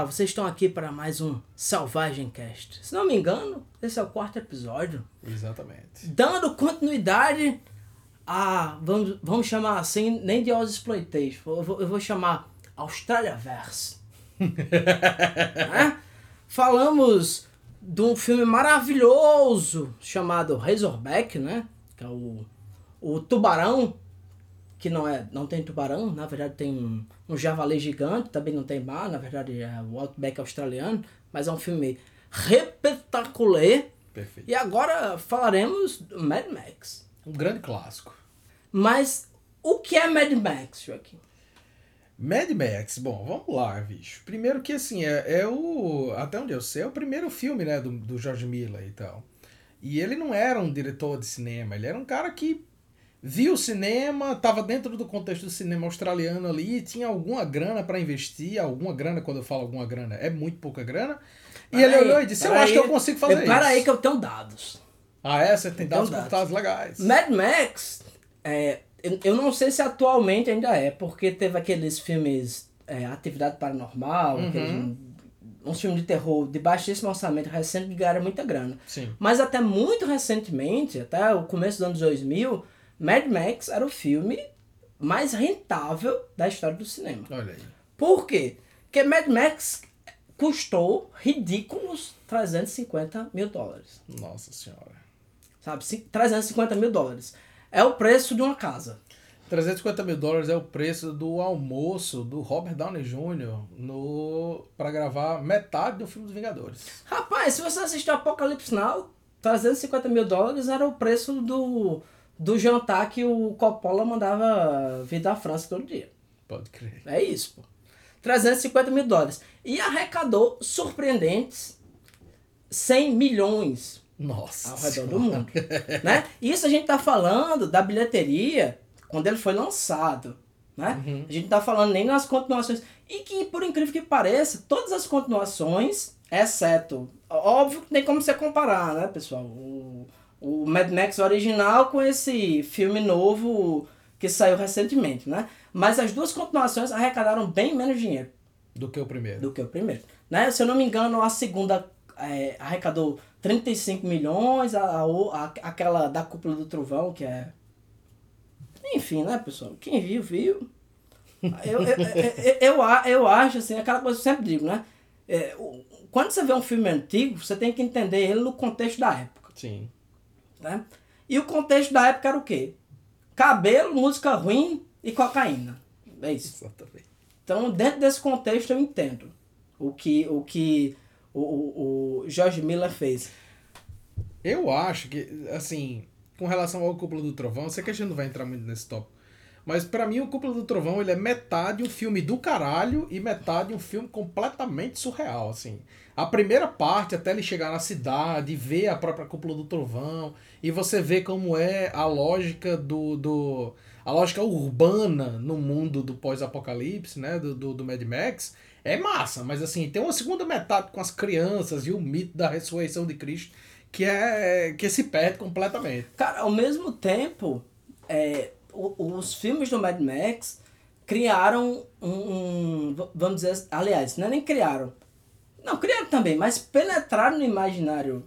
Austral, vocês estão aqui para mais um Selvagem Cast. Se não me engano, esse é o quarto episódio. Exatamente. Dando continuidade a, vamos, vamos chamar assim, nem de Oz Exploitation, eu vou, eu vou chamar Australia Verse. é? Falamos de um filme maravilhoso chamado Razorback, né? Que é o, o tubarão que não é não tem tubarão, na verdade tem um, um javali gigante, também não tem mar, na verdade é o Outback australiano, mas é um filme repetaculé. Perfeito. E agora falaremos do Mad Max. Um grande clássico. Mas o que é Mad Max, Joaquim? Mad Max, bom, vamos lá, bicho. Primeiro que assim, é, é o. Até onde eu sei, é o primeiro filme, né, do, do George Miller e tal. E ele não era um diretor de cinema, ele era um cara que viu o cinema, estava dentro do contexto do cinema australiano ali, tinha alguma grana para investir, alguma grana, quando eu falo alguma grana, é muito pouca grana. E Pera ele aí, olhou e disse: Eu pera acho aí, que eu consigo fazer isso. Para aí que eu tenho dados. Ah, é? Você tem dados. computados legais. Mad Max, é, eu, eu não sei se atualmente ainda é, porque teve aqueles filmes é, Atividade Paranormal, Uhum. aqueles, uns filmes de terror de baixíssimo orçamento recente que ganharam muita grana. Sim. Mas até muito recentemente, até o começo dos anos 2000, Mad Max era o filme mais rentável da história do cinema. Olha aí. Por quê? Porque Mad Max custou ridículos 350 mil dólares. Nossa senhora. Sabe? Ci- 350 mil dólares. É o preço de uma casa. 350 mil dólares é o preço do almoço do Robert Downey Jr. no para gravar metade do filme dos Vingadores. Rapaz, se você assistiu Apocalipse Now, 350 mil dólares era o preço do, do jantar que o Coppola mandava vir da França todo dia. Pode crer. É isso, pô. 350 mil dólares. E arrecadou surpreendentes 100 milhões Nossa. ao redor senhora. do mundo. né? Isso a gente tá falando da bilheteria quando ele foi lançado. Né? Uhum. A gente tá falando nem nas continuações. E que, por incrível que pareça, todas as continuações, exceto. Óbvio que tem como você comparar, né, pessoal? O, o Mad Max original com esse filme novo que saiu recentemente, né? Mas as duas continuações arrecadaram bem menos dinheiro Do que o primeiro. do que o primeiro. Né? Se eu não me engano, a segunda é, arrecadou 35 milhões, a, a, a- aquela da Cúpula do Trovão, que é. Enfim, né, pessoal? Quem viu, viu. Eu, eu, eu, eu, eu acho, assim, aquela coisa que eu sempre digo, né? É, o- quando você vê um filme antigo, você tem que entender ele no contexto da época. Sim. Né? E o contexto da época era o quê? Cabelo, música ruim e cocaína. É isso. Exatamente. Então, dentro desse contexto, eu entendo o que o, que o, o, o George Miller fez. Eu acho que, assim, com relação ao Cúpula do Trovão, eu sei que a gente não vai entrar muito nesse tópico, mas pra mim o Cúpula do Trovão ele é metade um filme do caralho e metade um filme completamente surreal, assim. A primeira parte, até ele chegar na cidade, ver a própria Cúpula do Trovão, e você vê como é a lógica do... do a lógica urbana no mundo do pós-apocalipse, né, do, do, do Mad Max, é massa, mas assim, tem uma segunda metade com as crianças e o mito da ressurreição de Cristo que é que se perde completamente. Cara, ao mesmo tempo, é, os filmes do Mad Max criaram um, um- Vamos dizer. Aliás, não é nem criaram. Não, criaram também, mas penetraram no imaginário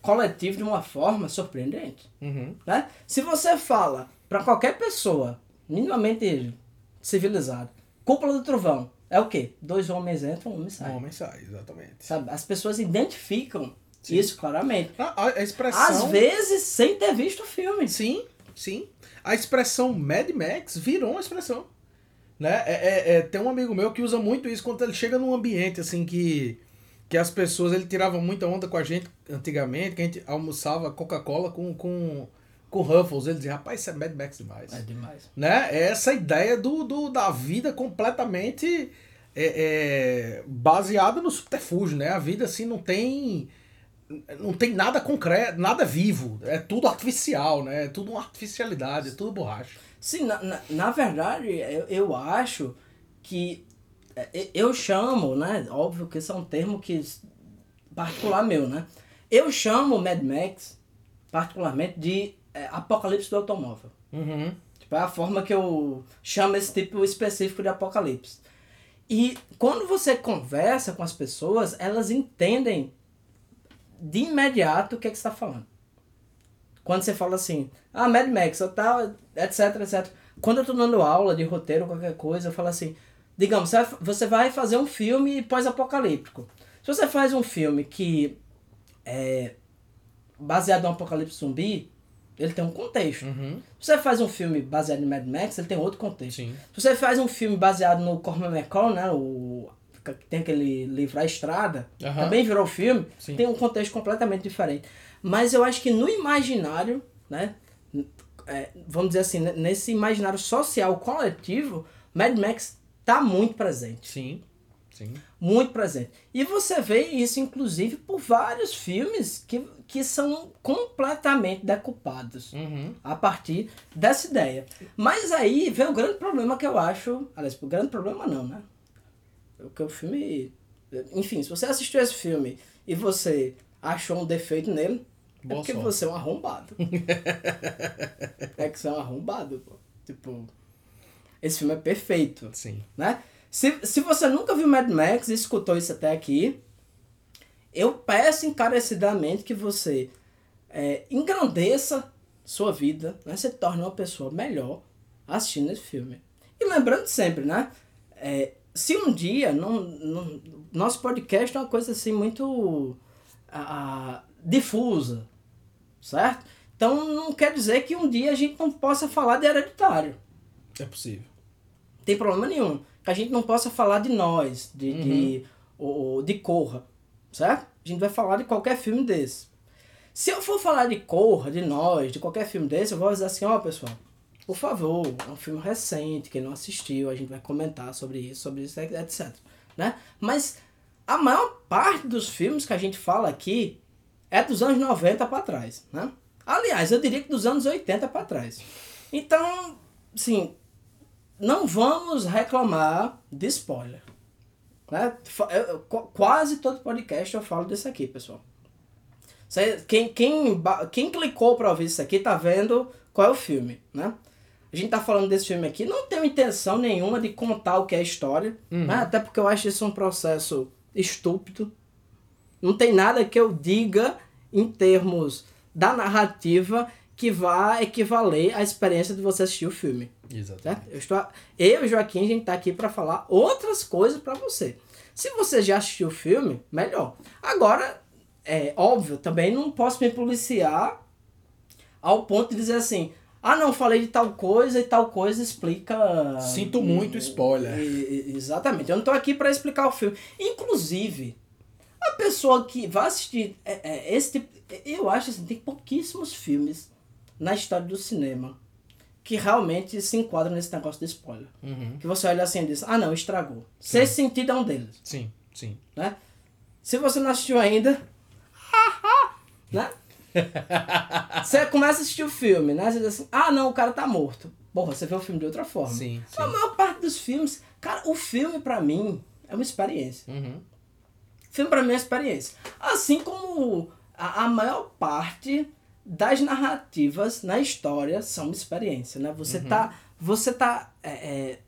coletivo de uma forma surpreendente. Uhum. Né? Se você fala para qualquer pessoa minimamente civilizada, cúpula do trovão, é o quê? Dois homens entram, um homem Um sai. homem sai, exatamente. Sabe? As pessoas identificam Sim. isso claramente. A- a expressão. Às vezes sem ter visto o filme. Sim, sim. A expressão Mad Max virou uma expressão. Né? É, é- é- tem um amigo meu que usa muito isso quando ele chega num ambiente assim que, que as pessoas. Ele tirava muita onda com a gente antigamente, que a gente almoçava Coca-Cola com, com, com Ruffles. Ele dizia, rapaz, isso é Mad Max demais. É demais. né? É essa ideia do, do, da vida completamente é, é, baseada no subterfúgio, né? A vida assim não tem não tem nada concreto, nada vivo, é tudo artificial, né? É tudo uma artificialidade, é tudo borracha. Sim, na, na, na verdade, eu, eu acho que eu chamo, né? Óbvio que esse é um termo que particular meu, né? Eu chamo Mad Max, particularmente, de é, apocalipse do automóvel. Uhum. Tipo, é a forma que eu chamo esse tipo específico de apocalipse. E quando você conversa com as pessoas, elas entendem de imediato o que, é que você está falando. Quando você fala assim, ah, Mad Max, ou tal, etc, etc. Quando eu tô dando aula de roteiro, qualquer coisa, eu falo assim, digamos, você vai fazer um filme pós-apocalíptico. Se você faz um filme que é baseado no apocalipse zumbi, ele tem um contexto. Uhum. Se você faz um filme baseado em Mad Max, ele tem outro contexto. Sim. Se você faz um filme baseado no Cormac McCall, né, o tem aquele livro A Estrada, Aham. também virou filme, Sim. tem um contexto completamente diferente. Mas eu acho que no imaginário, né, é, vamos dizer assim, nesse imaginário social coletivo, Mad Max tá muito presente. Sim. Sim. Muito presente. E você vê isso, inclusive, por vários filmes que, que são completamente decupados Uhum. a partir dessa ideia. Mas aí vem o grande problema que eu acho. Aliás, o grande problema não, né? Porque o filme. Enfim, se você assistiu esse filme e você achou um defeito nele, é Boa porque sorte. você é um arrombado. é que você é um arrombado, pô. Tipo. Esse filme é perfeito Sim. né? Se, se você nunca viu Mad Max e escutou isso até aqui, eu peço encarecidamente que você é, engrandeça sua vida, né? Você torne uma pessoa melhor assistindo esse filme. E lembrando sempre, né? É, se um dia, não, não, nosso podcast é uma coisa assim muito ah, difusa, certo? Então não quer dizer que um dia a gente não possa falar de hereditário É possível. tem problema nenhum. Que a gente não possa falar de nós, de, de, ou, de Corra, certo? A gente vai falar de qualquer filme desse. Se eu for falar de Corra, de nós, de qualquer filme desse, eu vou dizer assim, ó pessoal, por favor, é um filme recente, quem não assistiu, a gente vai comentar sobre isso, sobre isso, etc. Né? Mas a maior parte dos filmes que a gente fala aqui é dos anos 90 para trás, né? Aliás, eu diria que dos anos 80 para trás. Então, assim, não vamos reclamar de spoiler. Né? Eu- eu- qu- quase todo podcast eu falo disso aqui, pessoal. Cê- quem, quem, quem clicou para ouvir isso aqui tá vendo qual é o filme, né? A gente tá falando desse filme aqui, não tenho intenção nenhuma de contar o que é a história, né? até porque eu acho isso um processo estúpido. Não tem nada que eu diga em termos da narrativa que vá equivaler à experiência de você assistir o filme. Exato. Certo? Eu, estou, eu e o Joaquim, a gente tá aqui para falar outras coisas para você. Se você já assistiu o filme, melhor. Agora, é óbvio, também não posso me policiar ao ponto de dizer assim: ah, não, falei de tal coisa e tal coisa explica. Sinto muito spoiler. Exatamente. Eu não tô aqui para explicar o filme. Inclusive, a pessoa que vai assistir é, é, esse tipo. Eu acho assim, tem pouquíssimos filmes na história do cinema que realmente se enquadram nesse negócio de spoiler. Uhum. Que você olha assim e diz, ah não, estragou. Sexto sentido é um deles, Sim, sim. né? Se você não assistiu ainda, né? Você começa a assistir o filme, né? Você diz assim, ah não, o cara tá morto. Porra, você vê o filme de outra forma. Sim, sim. A maior parte dos filmes, cara, o filme pra mim é uma experiência. Uhum. Filme pra mim é uma experiência. Assim como a, a maior parte das narrativas na história são uma experiência, né? Você tá, você tá é, é,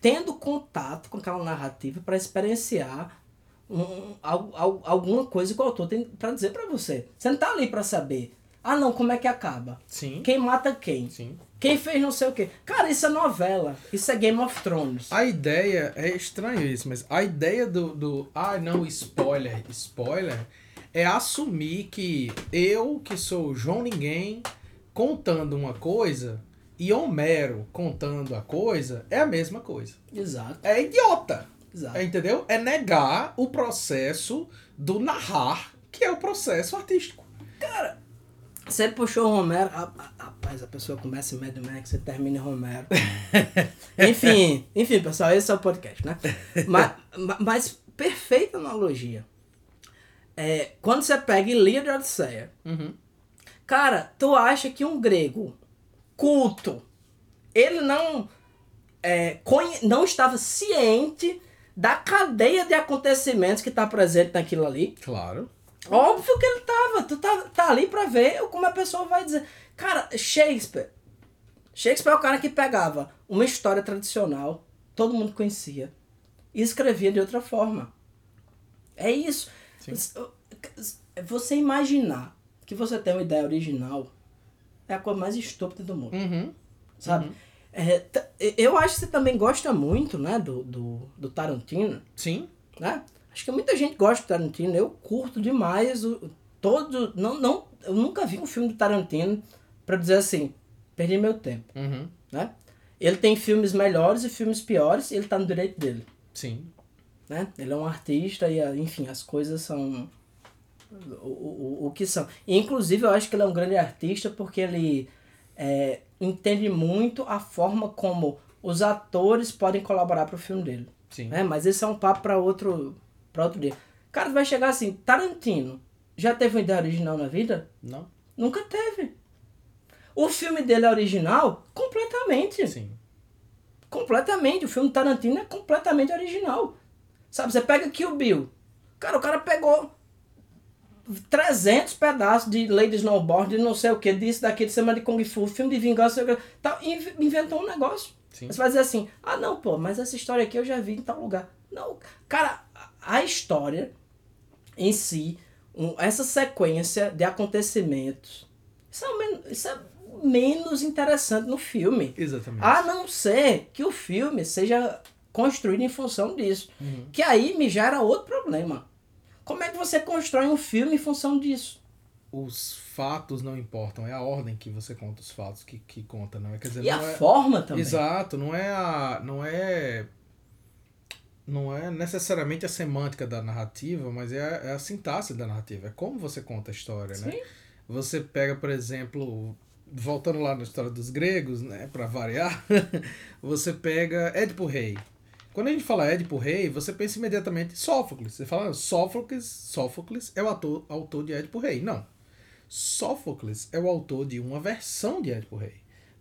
tendo contato com aquela narrativa para experienciar um, al- al- alguma coisa que o autor tem pra dizer pra você. Você não tá ali pra saber, ah não, como é que acaba? Sim. Quem mata quem? Sim. Quem fez não sei o quê. Cara, isso é novela. Isso é Game of Thrones. A ideia, é estranho isso, mas a ideia do, do ah não, spoiler, spoiler, é assumir que eu, que sou João Ninguém, contando uma coisa, e Homero contando a coisa, é a mesma coisa. Exato, É idiota. exato. Entendeu? É negar o processo do narrar, que é o processo artístico. Você puxou o Romero. ra- ra- Rapaz, a pessoa começa em Mad Max e termina em Romero. enfim, enfim, pessoal, esse é o podcast, né? Mas, ma- mas perfeita analogia. É, quando você pega Ilíada e Odisseia, Uhum. cara, tu acha que um grego culto, ele não, é, não estava ciente da cadeia de acontecimentos que está presente naquilo ali? Claro. Óbvio que ele tava. Tu tá, tá ali pra ver como a pessoa vai dizer. Cara, Shakespeare. Shakespeare é o cara que pegava uma história tradicional, todo mundo conhecia, e escrevia de outra forma. É isso. Sim. Você imaginar que você tem uma ideia original é a coisa mais estúpida do mundo, Uhum. sabe? É, t- eu acho que você também gosta muito, né, do, do, do Tarantino, Sim. né? Acho que muita gente gosta do Tarantino, eu curto demais o todo, não, não, eu nunca vi um filme do Tarantino pra dizer assim, perdi meu tempo, Uhum. né? Ele tem filmes melhores e filmes piores, e ele tá no direito dele, Sim. Né? Ele é um artista e, ah, enfim, as coisas são o, o, o que são. E, inclusive, eu acho que ele é um grande artista porque ele é, entende muito a forma como os atores podem colaborar pro filme dele. Sim. né? Mas esse é um papo para outro, pra outro dia. Cara, vai chegar assim, Tarantino já teve uma ideia original na vida? Não? Nunca teve. O filme dele é original? Completamente. Sim. Completamente. O filme Tarantino é completamente original. Sabe, você pega Kill Bill. Cara, o cara pegou 300 pedaços de Lady Snowboard, de não sei o que, disso, daquele, semana de Kung Fu, filme de vingança, não sei o que, tal, e inv- inventou um negócio. Sim. Você vai dizer assim, ah não, pô, mas essa história aqui eu já vi em tal lugar. Não, cara, a- história em si, um- essa sequência de acontecimentos, isso é, men- isso é menos interessante no filme. Exatamente. A não ser que o filme seja construído em função disso. Uhum. Que aí me gera outro problema. Como é que você constrói um filme em função disso? Os fatos não importam, é a ordem que você conta os fatos que, que conta, não é? Quer dizer, E a é... forma também. Exato, não é a. não é. Não é necessariamente a semântica da narrativa, mas é a, é a sintaxe da narrativa. É como você conta a história, né? Sim. Você pega, por exemplo, voltando lá na história dos gregos, né, para variar, você pega Édipo Rei. Quando a gente fala Édipo Rei, você pensa imediatamente em Sófocles. Você fala, Sófocles, Sófocles é o autor, autor de Édipo Rei. Não. Sófocles é o autor de uma versão de Édipo Rei.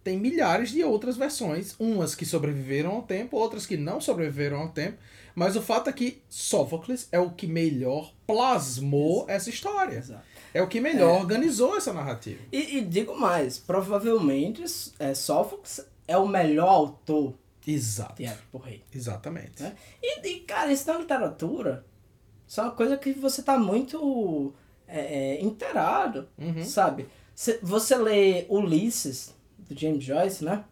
Tem milhares de outras versões, umas que sobreviveram ao tempo, outras que não sobreviveram ao tempo, mas o fato é que Sófocles é o que melhor plasmou essa história. Exato. É o que melhor organizou essa narrativa. E, e digo mais, provavelmente é, Sófocles é o melhor autor Exato. de Édipo Rei. Exatamente. né? E, e, cara, isso na literatura, isso é uma coisa que você tá muito é, é, inteirado, Uhum. sabe? Cê- você lê Ulisses, do James Joyce, né?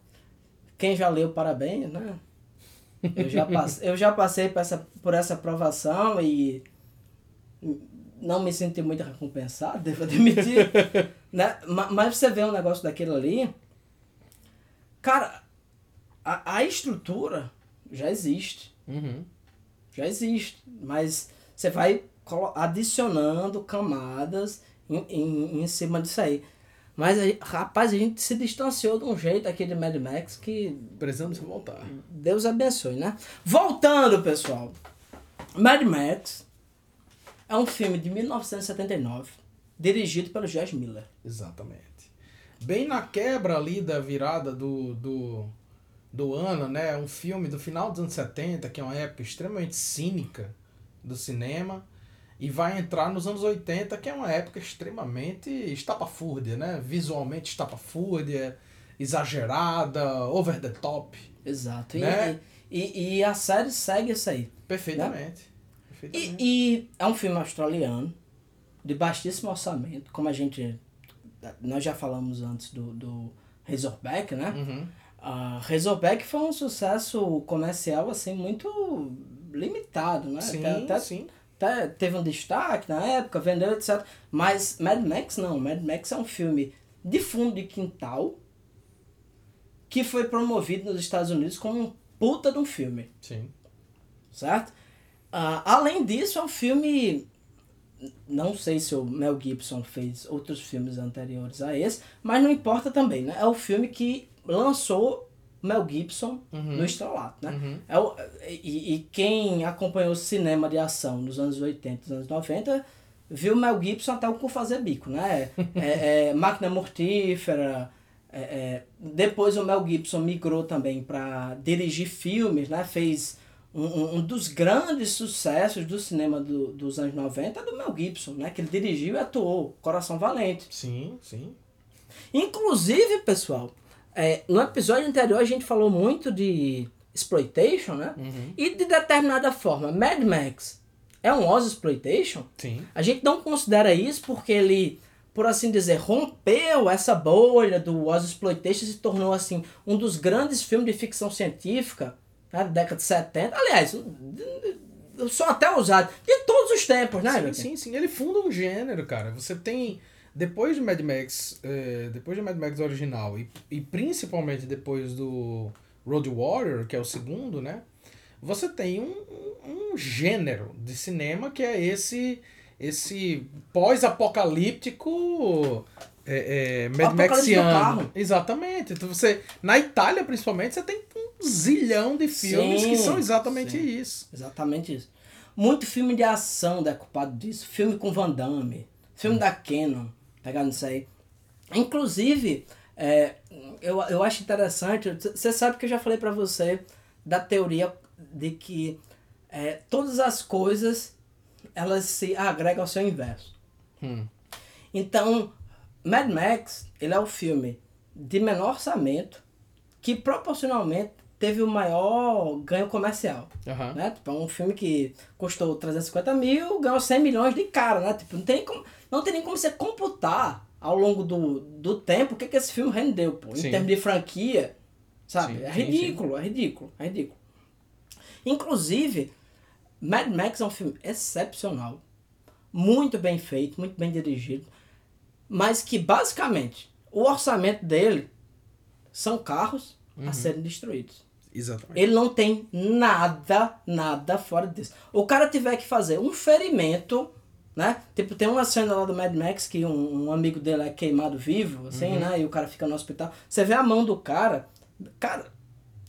Quem já leu, parabéns, né? Eu já, passe, eu já passei por essa, por essa aprovação e não me senti muito recompensado, devo admitir. né? Ma- Mas você vê um negócio daquele ali, cara, a, a estrutura já existe. Uhum. Já existe. Mas você vai adicionando camadas em, em, em cima disso aí. Mas, aí, rapaz, a gente se distanciou de um jeito aqui de Mad Max que Precisamos voltar. Deus abençoe, né? Voltando, pessoal. Mad Max é um filme de 1979, dirigido pelo George Miller. Exatamente. Bem na quebra ali da virada do, do, do ano, né? Um filme do final dos anos 70, que é uma época extremamente cínica do cinema. E vai entrar nos anos 80, que é uma época extremamente estapafúrdia, né? Visualmente estapafúrdia, exagerada, over the top. Exato. E, Né? e, e a série segue isso aí. Perfeitamente. Perfeitamente. E, e é um filme australiano, de baixíssimo orçamento, como a gente. Nós já falamos antes do, do Razorback, né? Uhum. A Razorback foi um sucesso comercial assim muito limitado, né? Sim, até, até, sim. até teve um destaque na época, vendeu, etc. Mas Mad Max não. Mad Max é um filme de fundo de quintal que foi promovido nos Estados Unidos como um puta de um filme Sim. certo? Ah, além disso, é um filme. Não sei se o Mel Gibson fez outros filmes anteriores a esse, mas não importa também, né? É o filme que lançou Mel Gibson Uhum. no estrelato, né? Uhum. É o, e, e quem acompanhou o cinema de ação nos anos 80 e anos 90 viu Mel Gibson até o com fazer bico, né? É, é, Máquina Mortífera. é, é, depois o Mel Gibson migrou também para dirigir filmes, né? Fez um, um, um dos grandes sucessos do cinema do, dos anos 90 é do Mel Gibson, né? Que ele dirigiu e atuou, Coração Valente. Sim, sim. Inclusive, pessoal, é, no episódio anterior a gente falou muito de exploitation, né? E de determinada forma, Mad Max é um Oz exploitation. Sim. A gente não considera isso porque ele, por assim dizer, rompeu essa bolha do Oz exploitation e se tornou assim um dos grandes filmes de ficção científica né, da década de 70. Aliás, sou até ousado de todos os tempos, né? Sim, sim, sim. Ele funda um gênero, cara. Você tem. Depois de Mad Max. eh, depois de Mad Max original e, e principalmente depois do Road Warrior, que é o segundo, né? Você tem um, um, gênero de cinema que é esse. Esse pós-apocalíptico. É, é, Mad Maxiano. Exatamente. Então você. Na Itália, principalmente, você tem um zilhão de filmes que Sim, são exatamente sim. isso. Exatamente isso. Muito filme de ação decupado disso. Filme com Van Damme. Filme da Canon. Pegando isso aí. Inclusive, é, eu, eu acho interessante. Você sabe que eu já falei pra você da teoria de que é, todas as coisas elas se agregam ao seu inverso. Hum. Então, Mad Max, ele é o filme de menor orçamento que proporcionalmente teve o maior ganho comercial. Aham. Né? Tipo, é um filme que custou 350 mil, ganhou 100 milhões de cara, né? Tipo, não tem como, não tem nem como você computar ao longo do, do tempo o que, que esse filme rendeu, pô. Em Sim. termos de franquia, sabe? Sim, é sim, ridículo, é ridículo, é ridículo. Inclusive, Mad Max é um filme excepcional, muito bem feito, muito bem dirigido, mas que basicamente o orçamento dele são carros a serem destruídos. Exatamente. Ele não tem nada, nada fora disso. O cara tiver que fazer um ferimento, né? Tipo, tem uma cena lá do Mad Max que um, um amigo dele é queimado vivo, assim, né? E o cara fica no hospital. Você vê a mão do cara, cara,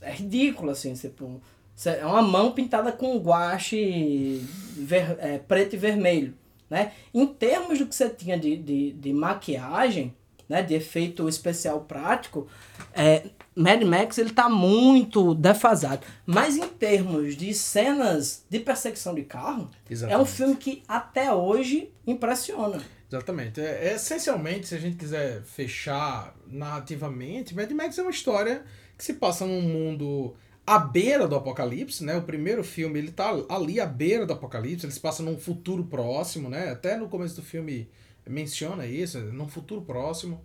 é ridículo, assim, tipo, é uma mão pintada com guache ver- é, preto e vermelho, né? Em termos do que você tinha de, de, de maquiagem, né, de efeito especial prático, é, Mad Max ele tá muito defasado. Mas em termos de cenas de perseguição de carro, é um Exatamente. filme que até hoje impressiona. Exatamente. É, é, essencialmente, se a gente quiser fechar narrativamente, Mad Max é uma história que se passa num mundo à beira do apocalipse, né? O primeiro filme, ele tá ali à beira do apocalipse, ele se passa num futuro próximo, né? Até no começo do filme menciona isso, num futuro próximo.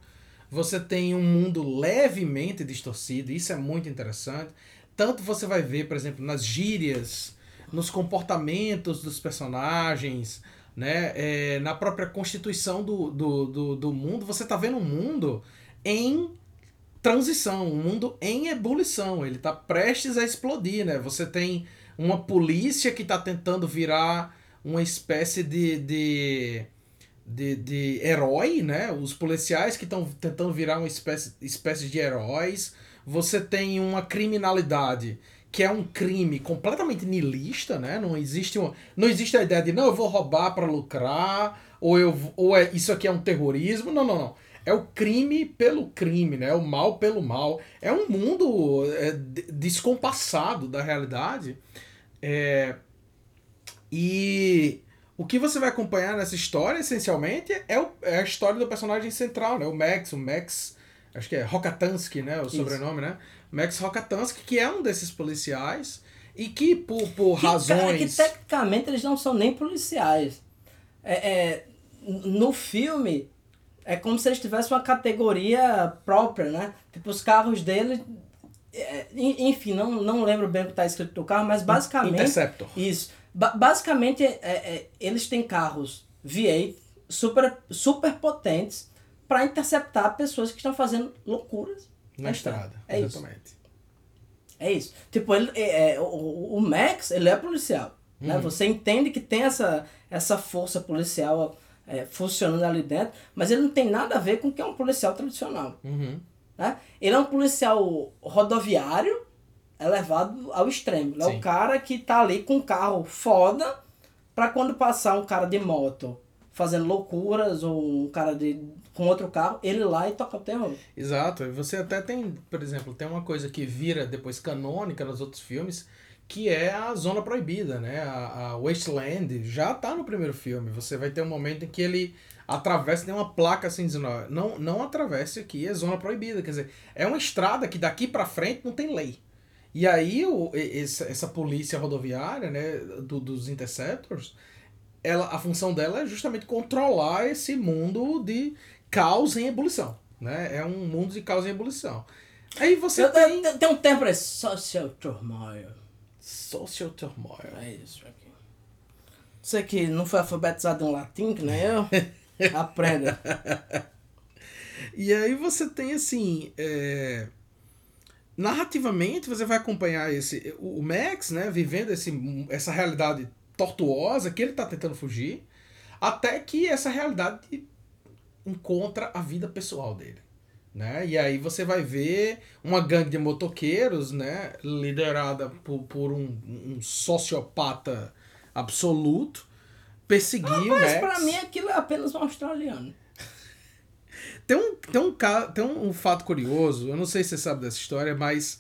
Você tem um mundo levemente distorcido, isso é muito interessante. Tanto você vai ver, por exemplo, nas gírias, nos comportamentos dos personagens, né? É, na própria constituição do, do, do, do mundo, você tá vendo um mundo em transição, um mundo em ebulição. Ele tá prestes a explodir, né? Você tem uma polícia que tá tentando virar uma espécie de, de, de, de herói, né? Os policiais que estão tentando virar uma espécie, espécie de heróis. Você tem uma criminalidade que é um crime completamente nihilista, né? Não existe, uma, não existe a ideia de não, eu vou roubar para lucrar, ou, eu, ou é, isso aqui é um terrorismo. Não, não, não. É o crime pelo crime, né? O mal pelo mal. É um mundo é, de- descompassado da realidade. É, e o que você vai acompanhar nessa história, essencialmente, é, o- é a história do personagem central, né? O Max, o Max, acho que é Rokatansky, né? O Isso. sobrenome, né? Max Rokatansky, que é um desses policiais e que por, por Que, cara, razões... que tecnicamente eles não são nem policiais. É, é, no filme, é como se eles tivessem uma categoria própria, né? Tipo, os carros deles. é, en- enfim, não, não lembro bem o que está escrito no carro, mas basicamente. Interceptor. Isso. Ba- basicamente, é, é, eles têm carros V8 super, super potentes para interceptar pessoas que estão fazendo loucuras Na estrada, É isso. exatamente. É isso. Tipo, ele, é, é, o, o Max, ele é policial. Uhum. Né? Você entende que tem essa, essa força policial é, funcionando ali dentro, mas ele não tem nada a ver com o que é um policial tradicional. Uhum. Né? Ele é um policial rodoviário elevado ao extremo. Ele é Sim. o cara que tá ali com um carro foda pra quando passar um cara de moto fazendo loucuras ou um cara de, com outro carro, ele lá e toca o terror. Exato. E você até tem, por exemplo, tem uma coisa que vira depois canônica nos outros filmes, que é a Zona Proibida, né? A, a Wasteland já tá no primeiro filme. Você vai ter um momento em que ele atravessa, tem uma placa assim dizendo, não, não atravesse aqui, é Zona Proibida. Quer dizer, é uma estrada que daqui pra frente não tem lei. E aí o, essa, polícia rodoviária, né, do- dos interceptors, ela, a função dela é justamente controlar esse mundo de caos em ebulição. Né? É um mundo de caos em ebulição. Aí você Eu, tem eu- tem um tempo pra isso. Social turmoil. social turmoil. É isso aqui. Você que não foi alfabetizado em latim, que nem eu, aprenda. E aí você tem assim. é, Narrativamente você vai acompanhar esse. O o Max, né, vivendo esse, essa realidade tortuosa que ele tá tentando fugir, até que essa realidade encontra a vida pessoal dele. Né? E aí você vai ver uma gangue de motoqueiros, né, liderada por, por um, um sociopata absoluto, perseguir o Mas Max. pra mim aquilo é apenas um australiano. Tem um, tem, um, tem um, fato curioso, eu não sei se você sabe dessa história, mas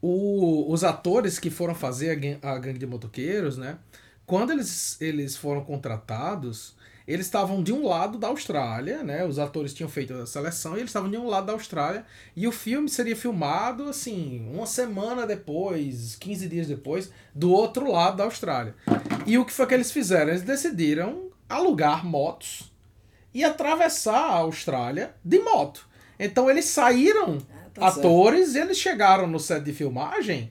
o- os atores que foram fazer a, a gangue de motoqueiros, né? Quando eles, eles foram contratados, eles estavam de um lado da Austrália, né? Os atores tinham feito a seleção e eles estavam de um lado da Austrália. E o filme seria filmado, assim, uma semana depois, 15 dias depois, do outro lado da Austrália. E o que foi que eles fizeram? Eles decidiram alugar motos e atravessar a Austrália de moto. Então eles saíram tá atores e eles chegaram no set de filmagem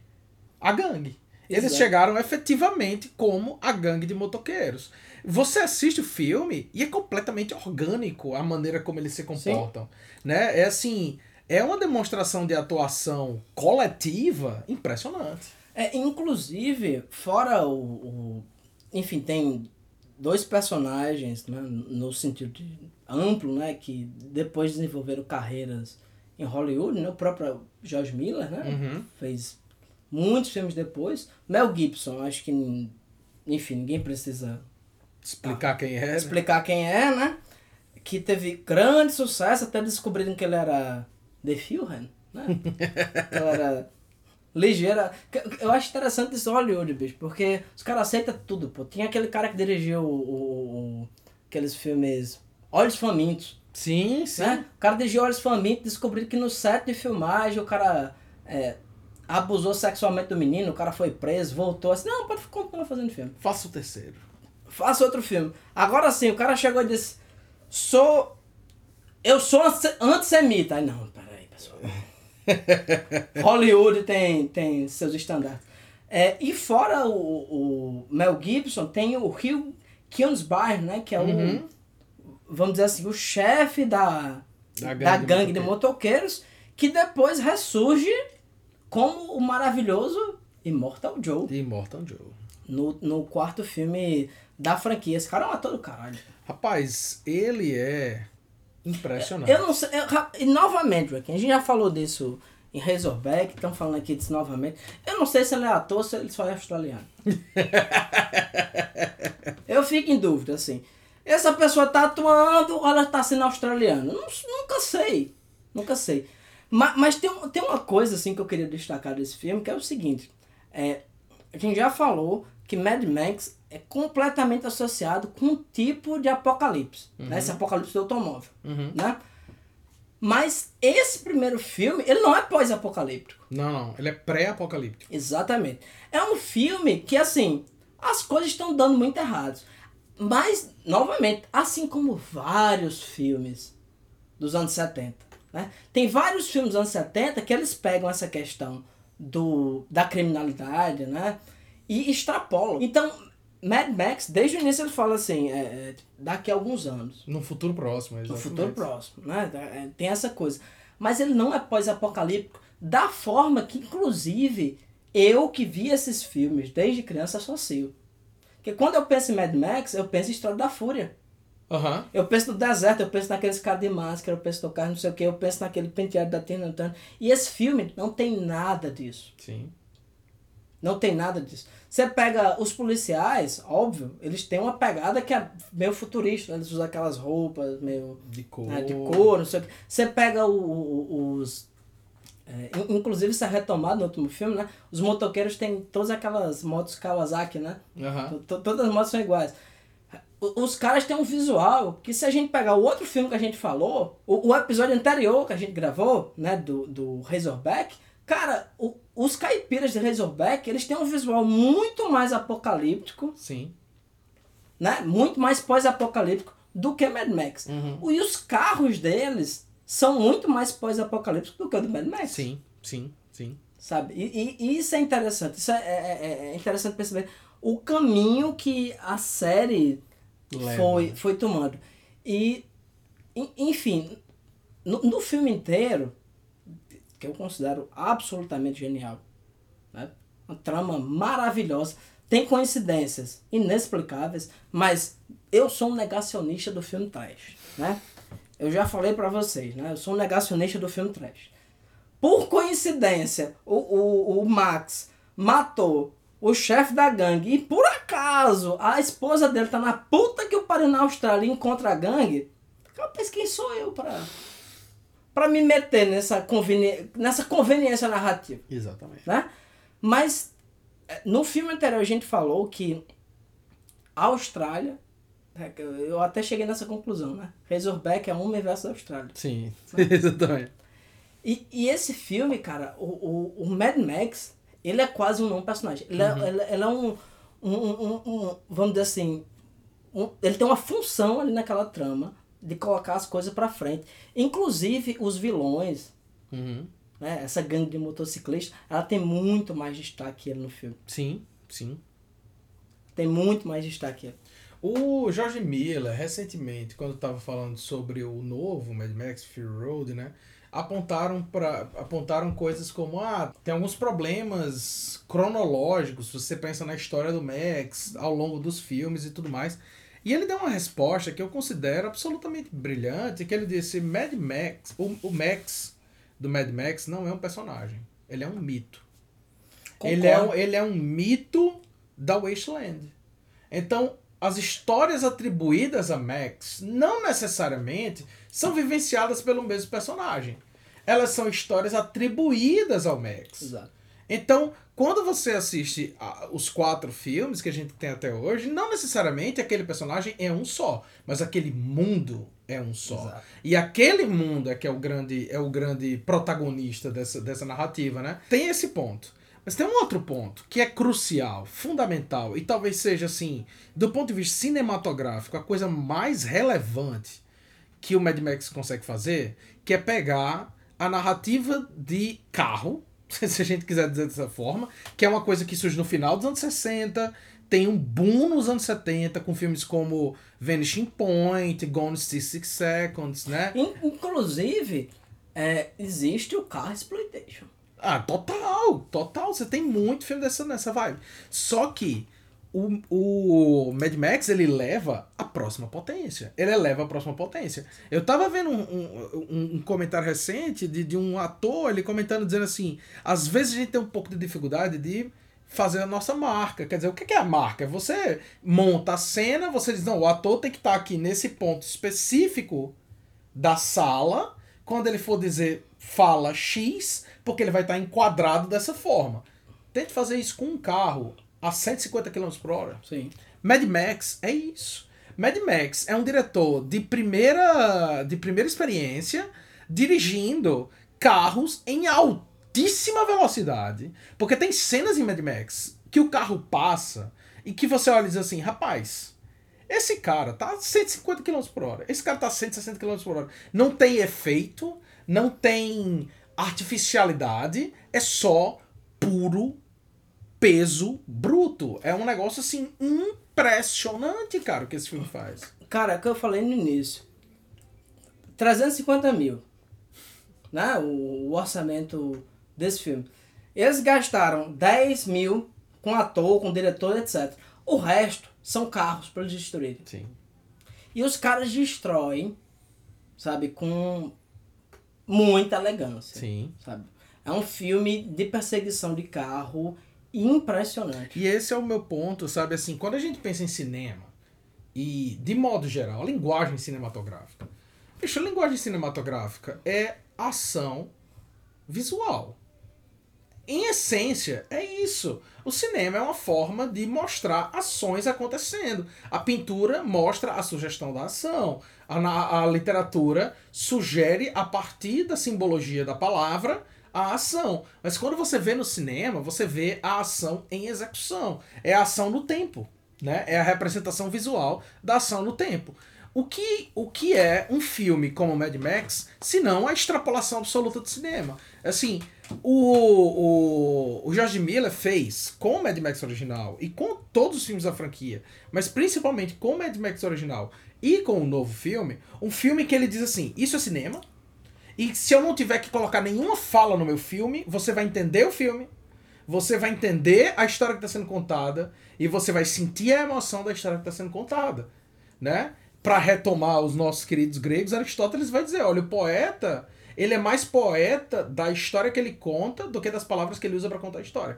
a gangue. Eles Exato. chegaram efetivamente como a gangue de motoqueiros. Você assiste o filme e é completamente orgânico a maneira como eles se comportam, né? É assim, é uma demonstração de atuação coletiva impressionante. É, inclusive, fora o, o- Enfim, tem dois personagens, né, no sentido de- amplo, né, que depois desenvolveram carreiras em Hollywood, né, o próprio George Miller, né, Uhum. fez muitos filmes depois. Mel Gibson, acho que, enfim, ninguém precisa Explicar quem é. né? explicar quem é, né, que teve grande sucesso até descobriram que ele era The Fuhren, né, que ele era ligeira. Eu acho interessante isso Hollywood, bicho, porque os caras aceitam tudo, pô. Tinha aquele cara que dirigiu o, o- o- aqueles filmes Olhos Famintos, Sim, sim. né? O cara dirigiu Olhos Famintos, descobriu que no set de filmagem o cara é, abusou sexualmente do menino, o cara foi preso, voltou assim, não, pode continuar fazendo filme. Faça o terceiro. Faça outro filme. Agora sim, o cara chegou e disse, sou... Eu sou anti- antissemita. Aí, não, peraí, pessoal. Hollywood tem, tem seus estandartes. É, e fora o, o Mel Gibson, tem o Hugh Kinsbar, né? Que é o, Uhum. vamos dizer assim, o chefe da, Da da gangue gangue, de de motoqueiros, que depois ressurge como o maravilhoso Immortal Joe Immortal Joe. no, no quarto filme da franquia. Esse cara é um ator do caralho. Rapaz, ele é impressionante. Eu não sei. eu- e novamente, Joaquim, a gente já falou disso em Razorback, estão falando aqui disso novamente. Eu não sei se ele é ator ou se ele só é australiano. eu fico em dúvida, assim. Essa pessoa tá atuando ou ela tá sendo australiana? Não- nunca sei. Nunca sei. Mas, mas tem, tem uma coisa assim que eu queria destacar desse filme, que é o seguinte. É, a gente já falou que Mad Max é completamente associado com um tipo de apocalipse. Né? Esse apocalipse do automóvel. Uhum. Né? Mas esse primeiro filme, ele não é pós-apocalíptico. Não, não. Ele é pré-apocalíptico. Exatamente. É um filme que, assim, as coisas estão dando muito errados. Mas, novamente, assim como vários filmes dos anos 70, né? Tem vários filmes dos anos 70 que eles pegam essa questão do, da criminalidade, né? E extrapolam. Então, Mad Max, desde o início ele fala assim, é, é, daqui a alguns anos. No futuro próximo, No exatamente. futuro próximo, né? É, Tem essa coisa. Mas ele não é pós-apocalíptico da forma que, inclusive, eu que vi esses filmes desde criança associo. Porque quando eu penso em Mad Max, eu penso em História da Fúria. Aham. Eu penso no deserto, eu penso naqueles caras de máscara, eu penso no carro não sei o que, eu penso naquele penteado da Tina Turner. E esse filme não tem nada disso. Sim. Não tem nada disso. Você pega os policiais, óbvio, eles têm uma pegada que é meio futurista, né? eles usam aquelas roupas meio De cor. né, de couro, não sei o que. Você pega o- o- os. é, in- inclusive, isso é retomado no último filme, né? Os motoqueiros têm todas aquelas motos Kawasaki, né? To- Todas as motos são iguais. O- Os caras têm um visual que, se a gente pegar o outro filme que a gente falou, o, o episódio anterior que a gente gravou, né, do, do Razorback, Cara, o- os caipiras de Razorback, eles têm um visual muito mais apocalíptico, Sim. né? Muito mais pós-apocalíptico do que Mad Max. Uhum. E os carros deles são muito mais pós-apocalípticos do que o do Mad Max. Sim, sim, sim. Sabe? E, e- e isso é interessante. Isso é, é- é- é interessante perceber o caminho que a série Leva, foi, foi tomando. E, en- enfim, no, no filme inteiro, que eu considero absolutamente genial, né? uma trama maravilhosa, tem coincidências inexplicáveis, mas eu sou um negacionista do filme trash, né? Eu já falei pra vocês, né? Eu sou um negacionista do filme trash. Por coincidência, o, o, o Max matou o chefe da gangue e por acaso a esposa dele tá na puta que o pariu na Austrália e encontra a gangue. Rapaz, quem sou eu pra, pra me meter nessa, conveni nessa conveniência narrativa? Exatamente. né? Mas eh, no filme anterior a gente falou que a Austrália, é, que eu- até cheguei nessa conclusão, né? Razorback é universo da Austrália. Sim, exatamente. E, e esse filme, cara, o, o, o Mad Max, ele é quase um não personagem. Ele, é, ele, ele é um, um, um, um- vamos dizer assim, ele tem uma função ali naquela trama de colocar as coisas pra frente. Inclusive os vilões, Uhum. né? Essa gangue de motociclistas, ela tem muito mais destaque no filme. Sim, sim. Tem muito mais destaque. O George Miller, recentemente, quando estava falando sobre o novo Mad Max Fury Road, né? Apontaram, pra, apontaram coisas como, ah, tem alguns problemas cronológicos, se você pensa na história do Max, ao longo dos filmes e tudo mais. E ele deu uma resposta que eu considero absolutamente brilhante, que ele disse, Mad Max, o, o Max do Mad Max não é um personagem, ele é um mito. Ele é, um- ele é um mito da Wasteland. Então, as histórias atribuídas a Max não necessariamente são vivenciadas pelo mesmo personagem. Elas são histórias atribuídas ao Max. Exato. Então, quando você assiste a- os quatro filmes que a gente tem até hoje, não necessariamente aquele personagem é um só, mas aquele mundo é um só. Exato. E aquele mundo é que é o grande, é o grande protagonista dessa, dessa narrativa, né? Tem esse ponto. Mas tem um outro ponto que é crucial, fundamental e talvez seja assim, do ponto de vista cinematográfico, a coisa mais relevante que o Mad Max consegue fazer, que é pegar a narrativa de carro, se a gente quiser dizer dessa forma, que é uma coisa que surge no final dos anos 60, tem um boom nos anos 70 com filmes como Vanishing Point, Gone in 66 Seconds, né? In- Inclusive, é, existe o car exploitation. Ah, total, total. Você tem muito filme dessa, nessa vibe. Só que o, o Mad Max, ele leva a próxima potência. Ele eleva a próxima potência. Eu tava vendo um, um, um- comentário recente de, de um ator, ele comentando, dizendo assim, às vezes a gente tem um pouco de dificuldade de fazer a nossa marca. Quer dizer, o que é a marca? Você monta a cena, você diz, não, o ator tem que estar aqui nesse ponto específico da sala, quando ele for dizer fala X, porque ele vai estar enquadrado dessa forma. Tente fazer isso com um carro a 150 km por hora. Sim. Mad Max é isso. Mad Max é um diretor de primeira, de primeira experiência dirigindo carros em altíssima velocidade. Porque tem cenas em Mad Max que o carro passa e que você olha e diz assim, rapaz, esse cara tá a 150 km por hora. Esse cara tá a 160 km por hora. Não tem efeito, não tem artificialidade, é só puro peso bruto. É um negócio assim impressionante, cara, o que esse filme faz. Cara, é o que eu falei no início. 350 mil. Né? O, o orçamento desse filme. Eles gastaram 10 mil com ator, com diretor, etc. O resto são carros para eles destruírem. Sim. E os caras destroem, sabe, com muita elegância. Sim. Sabe? É um filme de perseguição de carro impressionante. E esse é o meu ponto, sabe? Assim, quando a gente pensa em cinema, e de modo geral, a linguagem cinematográfica. Bicho, a linguagem cinematográfica é ação visual. Em essência, é isso. O cinema é uma forma de mostrar ações acontecendo. A pintura mostra a sugestão da ação. A, a literatura sugere, a partir da simbologia da palavra, a ação. Mas quando você vê no cinema, você vê a ação em execução. É a ação no tempo. Né? É a representação visual da ação no tempo. O que, o que é um filme como Mad Max, se não a extrapolação absoluta do cinema? Assim, o, o, o George Miller fez com o Mad Max original e com todos os filmes da franquia, mas principalmente com o Mad Max original e com o novo filme, um filme que ele diz assim: isso é cinema, e se eu não tiver que colocar nenhuma fala no meu filme, você vai entender o filme, você vai entender a história que está sendo contada e você vai sentir a emoção da história que está sendo contada, né? Para retomar os nossos queridos gregos, Aristóteles vai dizer, olha, o poeta, ele é mais poeta da história que ele conta do que das palavras que ele usa para contar a história.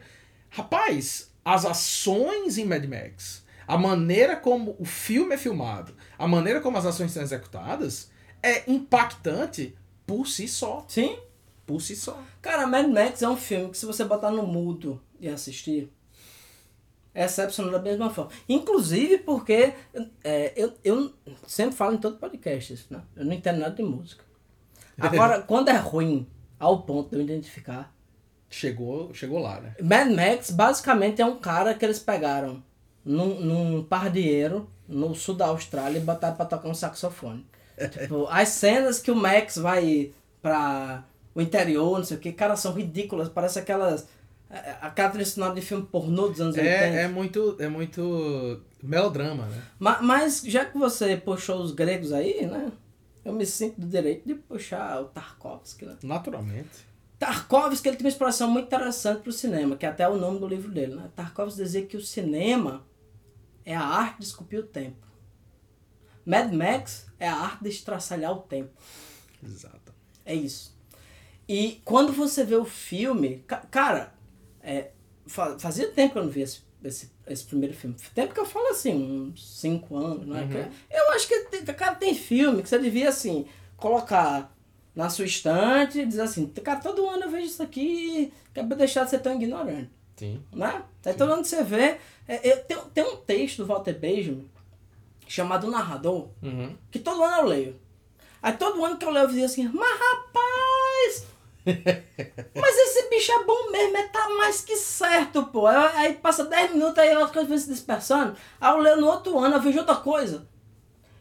Rapaz, as ações em Mad Max, a maneira como o filme é filmado, a maneira como as ações são executadas, é impactante por si só. Sim. Por si só. Cara, Mad Max é um filme que se você botar no mudo e assistir, é excepcional da mesma forma. Inclusive porque é, eu, eu sempre falo em todo podcast isso, né? Eu não entendo nada de música. Agora, quando é ruim, ao ponto de eu identificar. Chegou, chegou lá, né? Mad Max basicamente é um cara que eles pegaram num, num pardieiro no sul da Austrália e botaram pra tocar um saxofone. Tipo, as cenas que o Max vai pra o interior, não sei o que, cara, são ridículas. Parece aquelas. Aquela trilha sonora de filme pornô dos anos É, 80. é muito, é muito melodrama, né? Ma- Mas já que você puxou os gregos aí, né? Eu me sinto do direito de puxar o Tarkovsky, né? Naturalmente. Tarkovsky ele tem uma expressão muito interessante para o cinema, que é até o nome do livro dele, né? Tarkovsky dizia que o cinema é a arte de esculpir o tempo. Mad Max é a arte de estraçalhar o tempo. Exato. É isso. E quando você vê o filme, ca- cara, é, fa- fazia tempo que eu não via esse, esse, esse primeiro filme. Tempo que eu falo assim, uns 5 anos, né? Que- Eu acho que, cara, tem filme que você devia, assim, colocar na sua estante e dizer assim, cara, todo ano eu vejo isso aqui, que é pra deixar de ser tão ignorante, Sim. né? Aí todo ano você vê, é, eu- tem, tem um texto do Walter Benjamin chamado Narrador, Uhum. que todo ano eu leio. Aí todo ano que eu leio eu dizia assim, mas rapaz, mas esse bicho é bom mesmo, é tá mais que certo, pô. Aí, passa 10 minutos, aí as coisas vão se dispersando. Aí eu leio no outro ano, eu vejo outra coisa.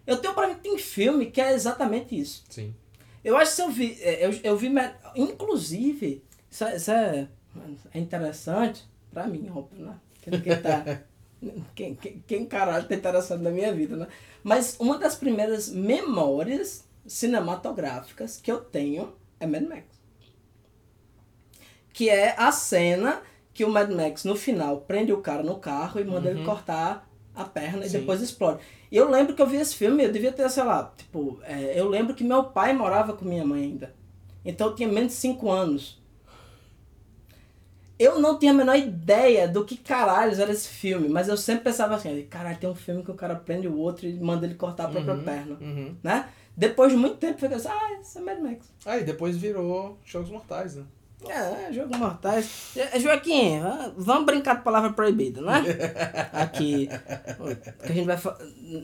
Eu tenho pra mim que tem filme que é exatamente isso. Sim. Eu acho que se eu vi, é, eu, eu vi, inclusive, isso, é- isso é, é interessante, pra mim, óbvio, né? Quem tá, quem, quem, quem caralho tá interessado na minha vida, né? Mas uma das primeiras memórias cinematográficas que eu tenho é Mad Max. Que é a cena que o Mad Max, no final, prende o cara no carro e manda ele cortar a perna e Sim. depois explode. E eu lembro que eu vi esse filme, eu devia ter, sei lá, tipo, é, eu lembro que meu pai morava com minha mãe ainda. Então eu tinha menos de 5 anos. Eu não tinha a menor ideia do que caralhos era esse filme, mas eu sempre pensava assim, caralho, tem um filme que o cara prende o outro e manda ele cortar a própria perna, Uhum. né? Depois de muito tempo, fiquei assim, ah, isso é Mad Max. Aí depois virou Jogos Mortais, né? É, jogo mortais. É, Joaquim, ah, vamos brincar de palavra proibida, né? Aqui, que a gente vai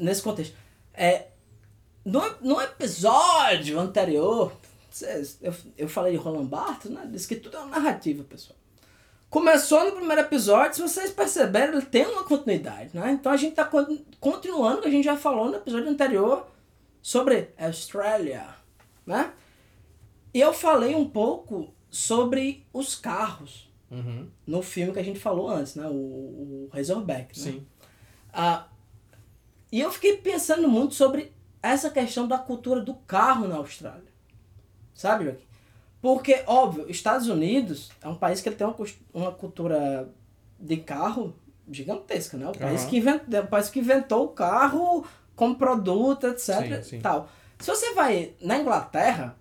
nesse contexto. É, no, no episódio anterior, eu, eu falei de Roland Barthes, né? Disse que tudo é uma narrativa, pessoal. Começou no primeiro episódio, se vocês perceberam, ele tem uma continuidade, né? Então a gente está continuando o que a gente já falou no episódio anterior sobre Austrália, né? E eu falei um pouco sobre os carros Uhum. no filme que a gente falou antes, né? O, o Razorback, né? Sim. Ah, e eu fiquei pensando muito sobre essa questão da cultura do carro na Austrália. Sabe, Joaquim? Porque, óbvio, Estados Unidos é um país que tem uma, uma cultura de carro gigantesca, né? O país, Aham. que invent, é o país que inventou o carro como produto, etc. Sim, sim. Tal. Se você vai na Inglaterra,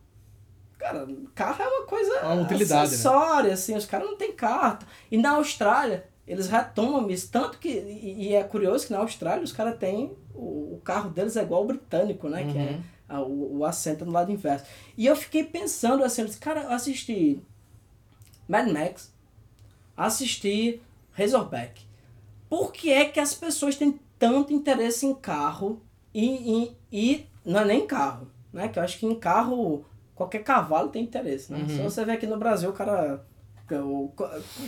cara, carro é uma coisa É uma utilidade, né? acessória, assim, os caras não têm carta. E na Austrália, eles retomam isso, tanto que, e, e é curioso que na Austrália os caras têm, o, o carro deles é igual ao britânico, né, que é Uhum. A- o, o assento no lado inverso. E eu fiquei pensando assim, eu disse, cara, eu assisti Mad Max, assisti Razorback. Por que é que as pessoas têm tanto interesse em carro e, e, e não é nem carro, né? Que eu acho que em carro, qualquer cavalo tem interesse, né? Uhum. Se você vê aqui no Brasil, o cara. o-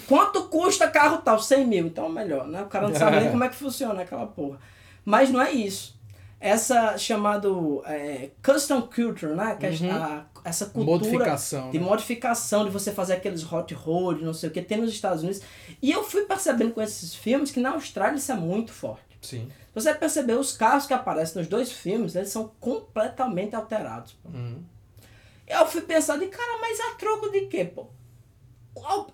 quanto custa carro tal? 100 mil, então é melhor, né? O cara não sabe nem como é que funciona aquela porra. Mas não é isso. Essa chamado é, custom culture, né? Que Uhum. a- essa cultura Modificação. de né? modificação, de você fazer aqueles hot rod, não sei o que, tem nos Estados Unidos. E eu fui percebendo com esses filmes que na Austrália isso é muito forte. Sim. Você perceber, os carros que aparecem nos dois filmes, eles são completamente alterados. Uhum. Eu fui pensar de, cara, mas a troco de quê, pô?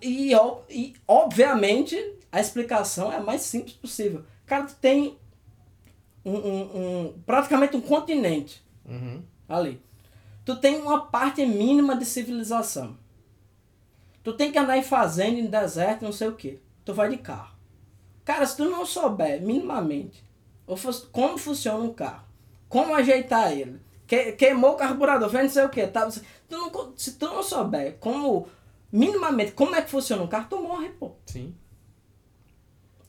E, e, obviamente, a explicação é a mais simples possível. Cara, tu tem um, um- um- praticamente um continente Uhum. ali. Tu tem uma parte mínima de civilização. Tu tem que andar em fazenda, em deserto, não sei o que. Tu vai de carro. Cara, se tu não souber minimamente como funciona um carro, como ajeitar ele, que, queimou o carburador, fez não sei o que, tá? tu não se tu não souber como, minimamente, como é que funciona um carro, tu morre, pô Sim.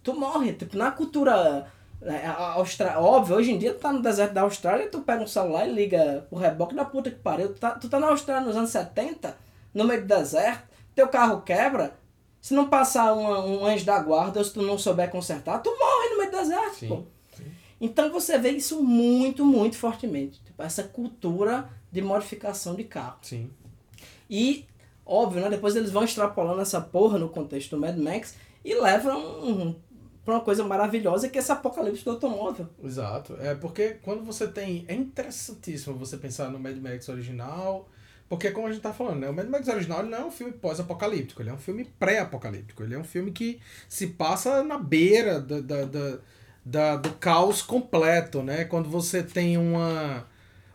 tu morre. Tipo, na cultura a- austra... óbvio, hoje em dia tu tá no deserto da Austrália, tu pega um celular e liga o reboque da puta que pariu. Tu tá, tu tá na Austrália nos anos 70, no meio do deserto, teu carro quebra, se não passar uma- um anjo da guarda ou se tu não souber consertar, tu morre no meio do deserto, Sim. pô. Sim. Então você vê isso muito, muito fortemente. Tipo, essa cultura de modificação de carro. Sim. E, óbvio, né? Depois eles vão extrapolando essa porra no contexto do Mad Max e levam um, pra uma coisa maravilhosa que é esse apocalipse do automóvel. Exato. É porque quando você tem. É interessantíssimo você pensar no Mad Max original. Porque, como a gente tá falando, né? O Mad Max original não é um filme pós-apocalíptico, ele é um filme pré-apocalíptico. Ele é um filme que se passa na beira da, da, da, da- do caos completo, né? Quando você tem uma,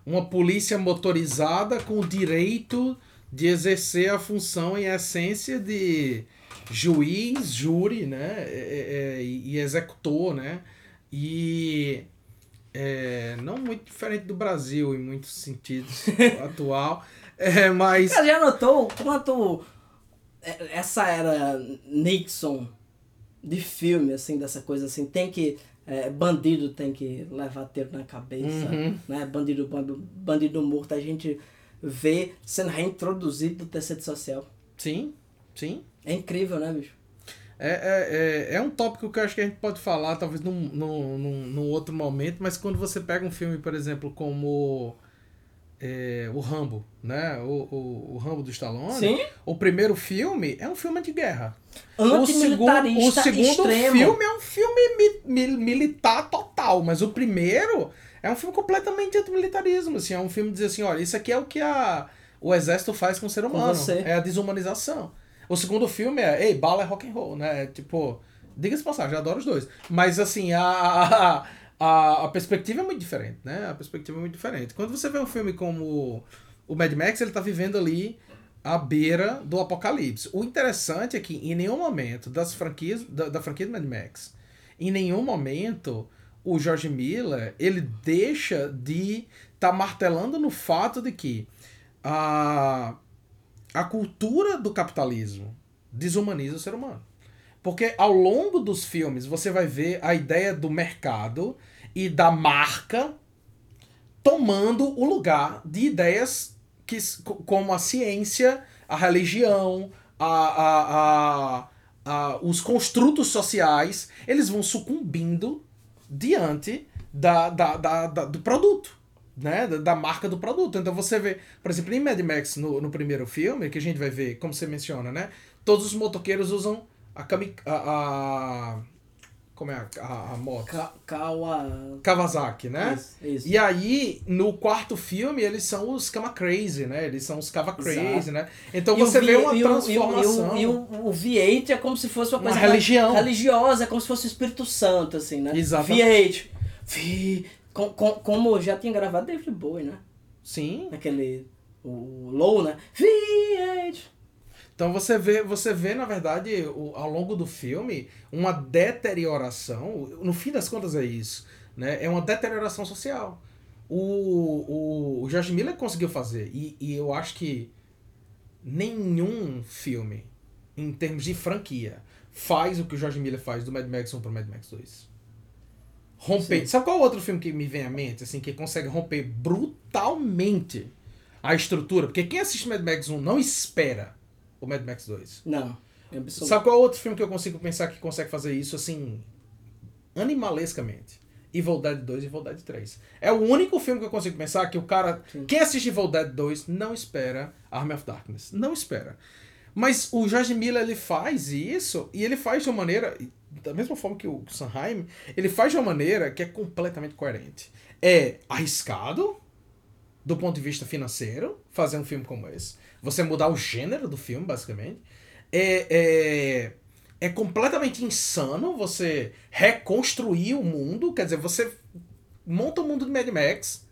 uma polícia motorizada com o direito de exercer a função em essência de juiz, júri, né? É, é, e e executor, né? E é, não muito diferente do Brasil em muitos sentidos atual, é, mas Cara, já notou quanto é, essa era Nixon de filme, assim, dessa coisa assim, tem que. é, bandido tem que levar tiro na cabeça, Uhum. né? Bandido, bandido, morto, a gente vê sendo reintroduzido no tecido social. sim, sim. É incrível, né, bicho? É, é, é, é um tópico que eu acho que a gente pode falar, talvez num, num, num, outro momento, mas quando você pega um filme, por exemplo, como é, o Rambo, né? O, o, o Rambo do Stallone. Sim. O primeiro filme é um filme de guerra. O segundo, o segundo extremo. filme é um filme mi- mi- militar total, mas o primeiro é um filme completamente antimilitarismo, assim, é um filme dizer assim, olha, isso aqui é o que a, o exército faz com o ser humano, é a desumanização. O segundo filme é, ei, bala é rock and roll, né? É, Tipo, diga-se passagem, eu adoro os dois, mas assim, a, a, a, perspectiva é muito diferente, né? A perspectiva é muito diferente. Quando você vê um filme como o Mad Max, ele tá vivendo ali à beira do apocalipse. O interessante é que em nenhum momento das franquias da, da franquia do Mad Max, em nenhum momento o George Miller ele deixa de estar martelando no fato de que a, a cultura do capitalismo desumaniza o ser humano. Porque ao longo dos filmes você vai ver a ideia do mercado e da marca tomando o lugar de ideias que, como a ciência, a religião, a, a, a, a- os construtos sociais, eles vão sucumbindo diante da, da, da, da- do produto. Né, da, marca do produto. Então você vê, por exemplo, em Mad Max, no, no primeiro filme, que a gente vai ver, como você menciona, né? Todos os motoqueiros usam a, kami, a, a como é a, a, a moto? Ka Kawa... Kawasaki, né? Isso, isso. E aí, no quarto filme, eles são os Kama Crazy, né? Eles são os Kava Crazy, Exato. né? Então E você vê uma e transformação. E o, o, o, o V8 é como se fosse uma Uma coisa religião. religiosa, é como se fosse o Espírito Santo, assim, né? Exatamente. V8. V... Com, com, como já tinha gravado David Bowie, né? Sim. Aquele... O Low, né? V8. Então você vê, você vê, na verdade, o- ao longo do filme, uma deterioração. No fim das contas é isso. Né? É uma deterioração social. O, o, o George Miller conseguiu fazer. E, e eu acho que nenhum filme, em termos de franquia, faz o que o George Miller faz do Mad Max 1 pro Mad Max 2. Romper. Sim. Sabe qual outro filme que me vem à mente, assim, que consegue romper brutalmente a estrutura. Porque quem assiste Mad Max 1 não espera o Mad Max 2. Não. É absoluto. Sabe qual outro filme que eu consigo pensar que consegue fazer isso assim, animalescamente? Evil Dead 2 e Evil Dead 3. É o único filme que eu consigo pensar que o cara. Sim. Quem assiste Evil Dead 2 não espera Army of Darkness. Não espera. Mas o George Miller ele faz isso e ele faz de uma maneira. Da mesma forma que o Sanheim, ele faz de uma maneira que é completamente coerente. É arriscado, do ponto de vista financeiro, fazer um filme como esse. Você mudar o gênero do filme, basicamente. É, é, é completamente insano você reconstruir o mundo. Quer dizer, você monta o mundo de Mad Max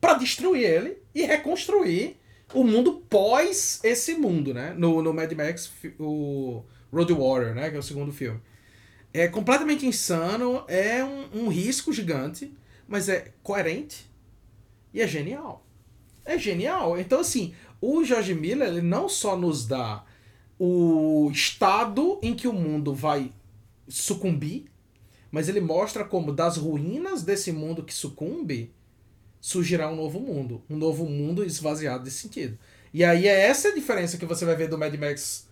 para destruir ele e reconstruir o mundo pós esse mundo, né? No, no Mad Max, o Road Warrior, né? Que é o segundo filme. É completamente insano, é um, um risco gigante, mas é coerente e é genial. É genial. Então, assim, o George Miller, ele não só nos dá o estado em que o mundo vai sucumbir, mas ele mostra como das ruínas desse mundo que sucumbe surgirá um novo mundo. Um novo mundo esvaziado de sentido. E aí é essa a diferença que você vai ver do Mad Max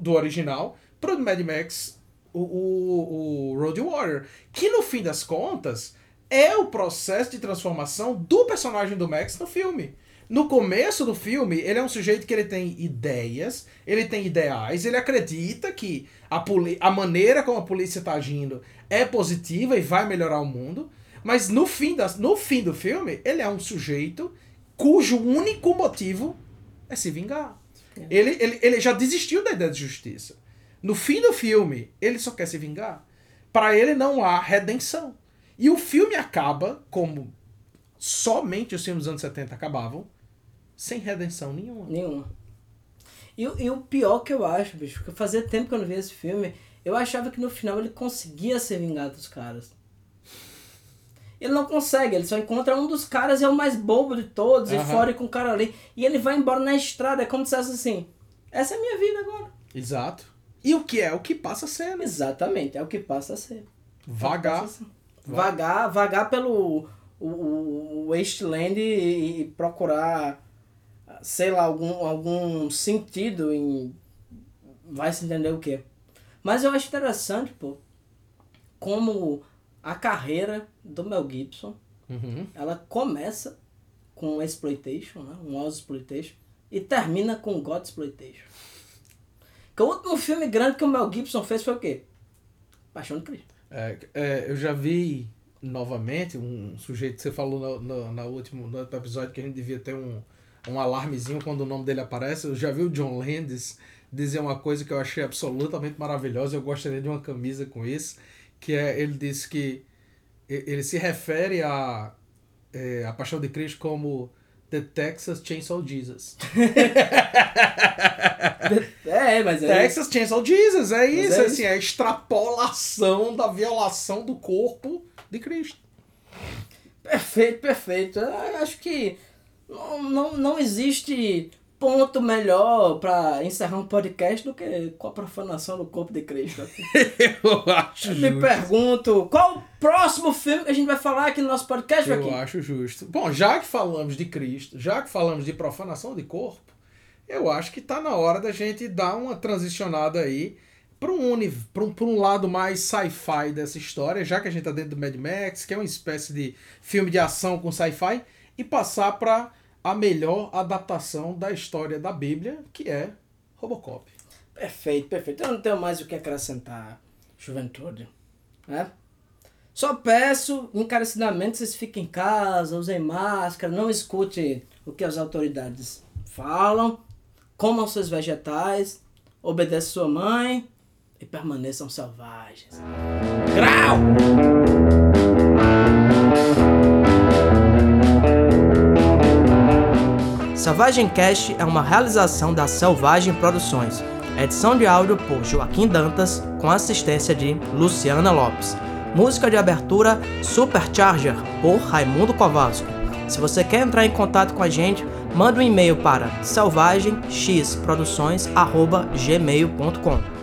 do original pro Mad Max o, o, o Road Warrior. Que no fim das contas é o processo de transformação do personagem do Max no filme. No começo do filme, ele é um sujeito que ele tem ideias, ele tem ideais, ele acredita que a, poli a maneira como a polícia está agindo é positiva e vai melhorar o mundo. Mas no fim, das, no fim do filme, ele é um sujeito cujo único motivo é se vingar. Ele, ele, ele já desistiu da ideia de justiça. No fim do filme, ele só quer se vingar. Para ele não há redenção. E o filme acaba como somente os filmes dos anos 70 acabavam, sem redenção nenhuma. Nenhuma. E, o- e o pior que eu acho, bicho, porque fazia tempo que eu não via esse filme, eu achava que no final ele conseguia ser vingado dos caras. Ele não consegue, ele só encontra um dos caras e é o mais bobo de todos, e Aham. fora com o cara ali. E ele vai embora na estrada, é como se dissesse assim: essa é a minha vida agora. Exato. E o que é? O que passa a ser, né? Exatamente, é o que passa a ser. Vagar. Passa a ser. Vagar, vagar pelo o, o, o Wasteland e, e procurar, sei lá, algum, algum sentido em. Vai se entender o quê. Mas eu acho interessante, pô, como a carreira do Mel Gibson Uhum. ela começa com exploitation, né? um exploitation e termina com God exploitation. Que o último filme grande que o Mel Gibson fez foi o quê? Paixão de Cristo. É, é, eu já vi novamente um sujeito que você falou no, no, na último, no outro episódio que a gente devia ter um, um alarmezinho quando o nome dele aparece. Eu já vi o John Landis dizer uma coisa que eu achei absolutamente maravilhosa. Eu gostaria de uma camisa com isso. Que é, ele disse que ele se refere a, é, a Paixão de Cristo como The Texas Chainsaw Jesus. É, mas é. Texas Chainsaw Jesus, é isso, é assim, é a extrapolação da violação do corpo de Cristo. Perfeito, perfeito. Eu acho que não, não, não existe ponto melhor pra encerrar um podcast do que com a profanação do corpo de Cristo. Eu acho Me pergunto, qual o próximo filme que a gente vai falar aqui no nosso podcast, Eu acho justo. Bom, já que falamos de Cristo, já que falamos de profanação de corpo, eu acho que tá na hora da gente dar uma transicionada aí para um, uni- pra um, pra um lado mais sci-fi dessa história, já que a gente tá dentro do Mad Max, que é uma espécie de filme de ação com sci-fi, e passar para a melhor adaptação da história da Bíblia, que é Robocop. Perfeito, perfeito. Eu não tenho mais o que acrescentar, juventude. Né? Só peço encarecidamente vocês fiquem em casa, usem máscara, não escute o que as autoridades falam, comam seus vegetais, obedeçam sua mãe e permaneçam selvagens. Grau! Selvagem Cast é uma realização da Selvagem Produções. Edição de áudio por Joaquim Dantas, com assistência de Luciana Lopes. Música de abertura Supercharger, por Raimundo Kovalski. Se você quer entrar em contato com a gente, manda um e-mail para selvagemxproduções.gmail.com.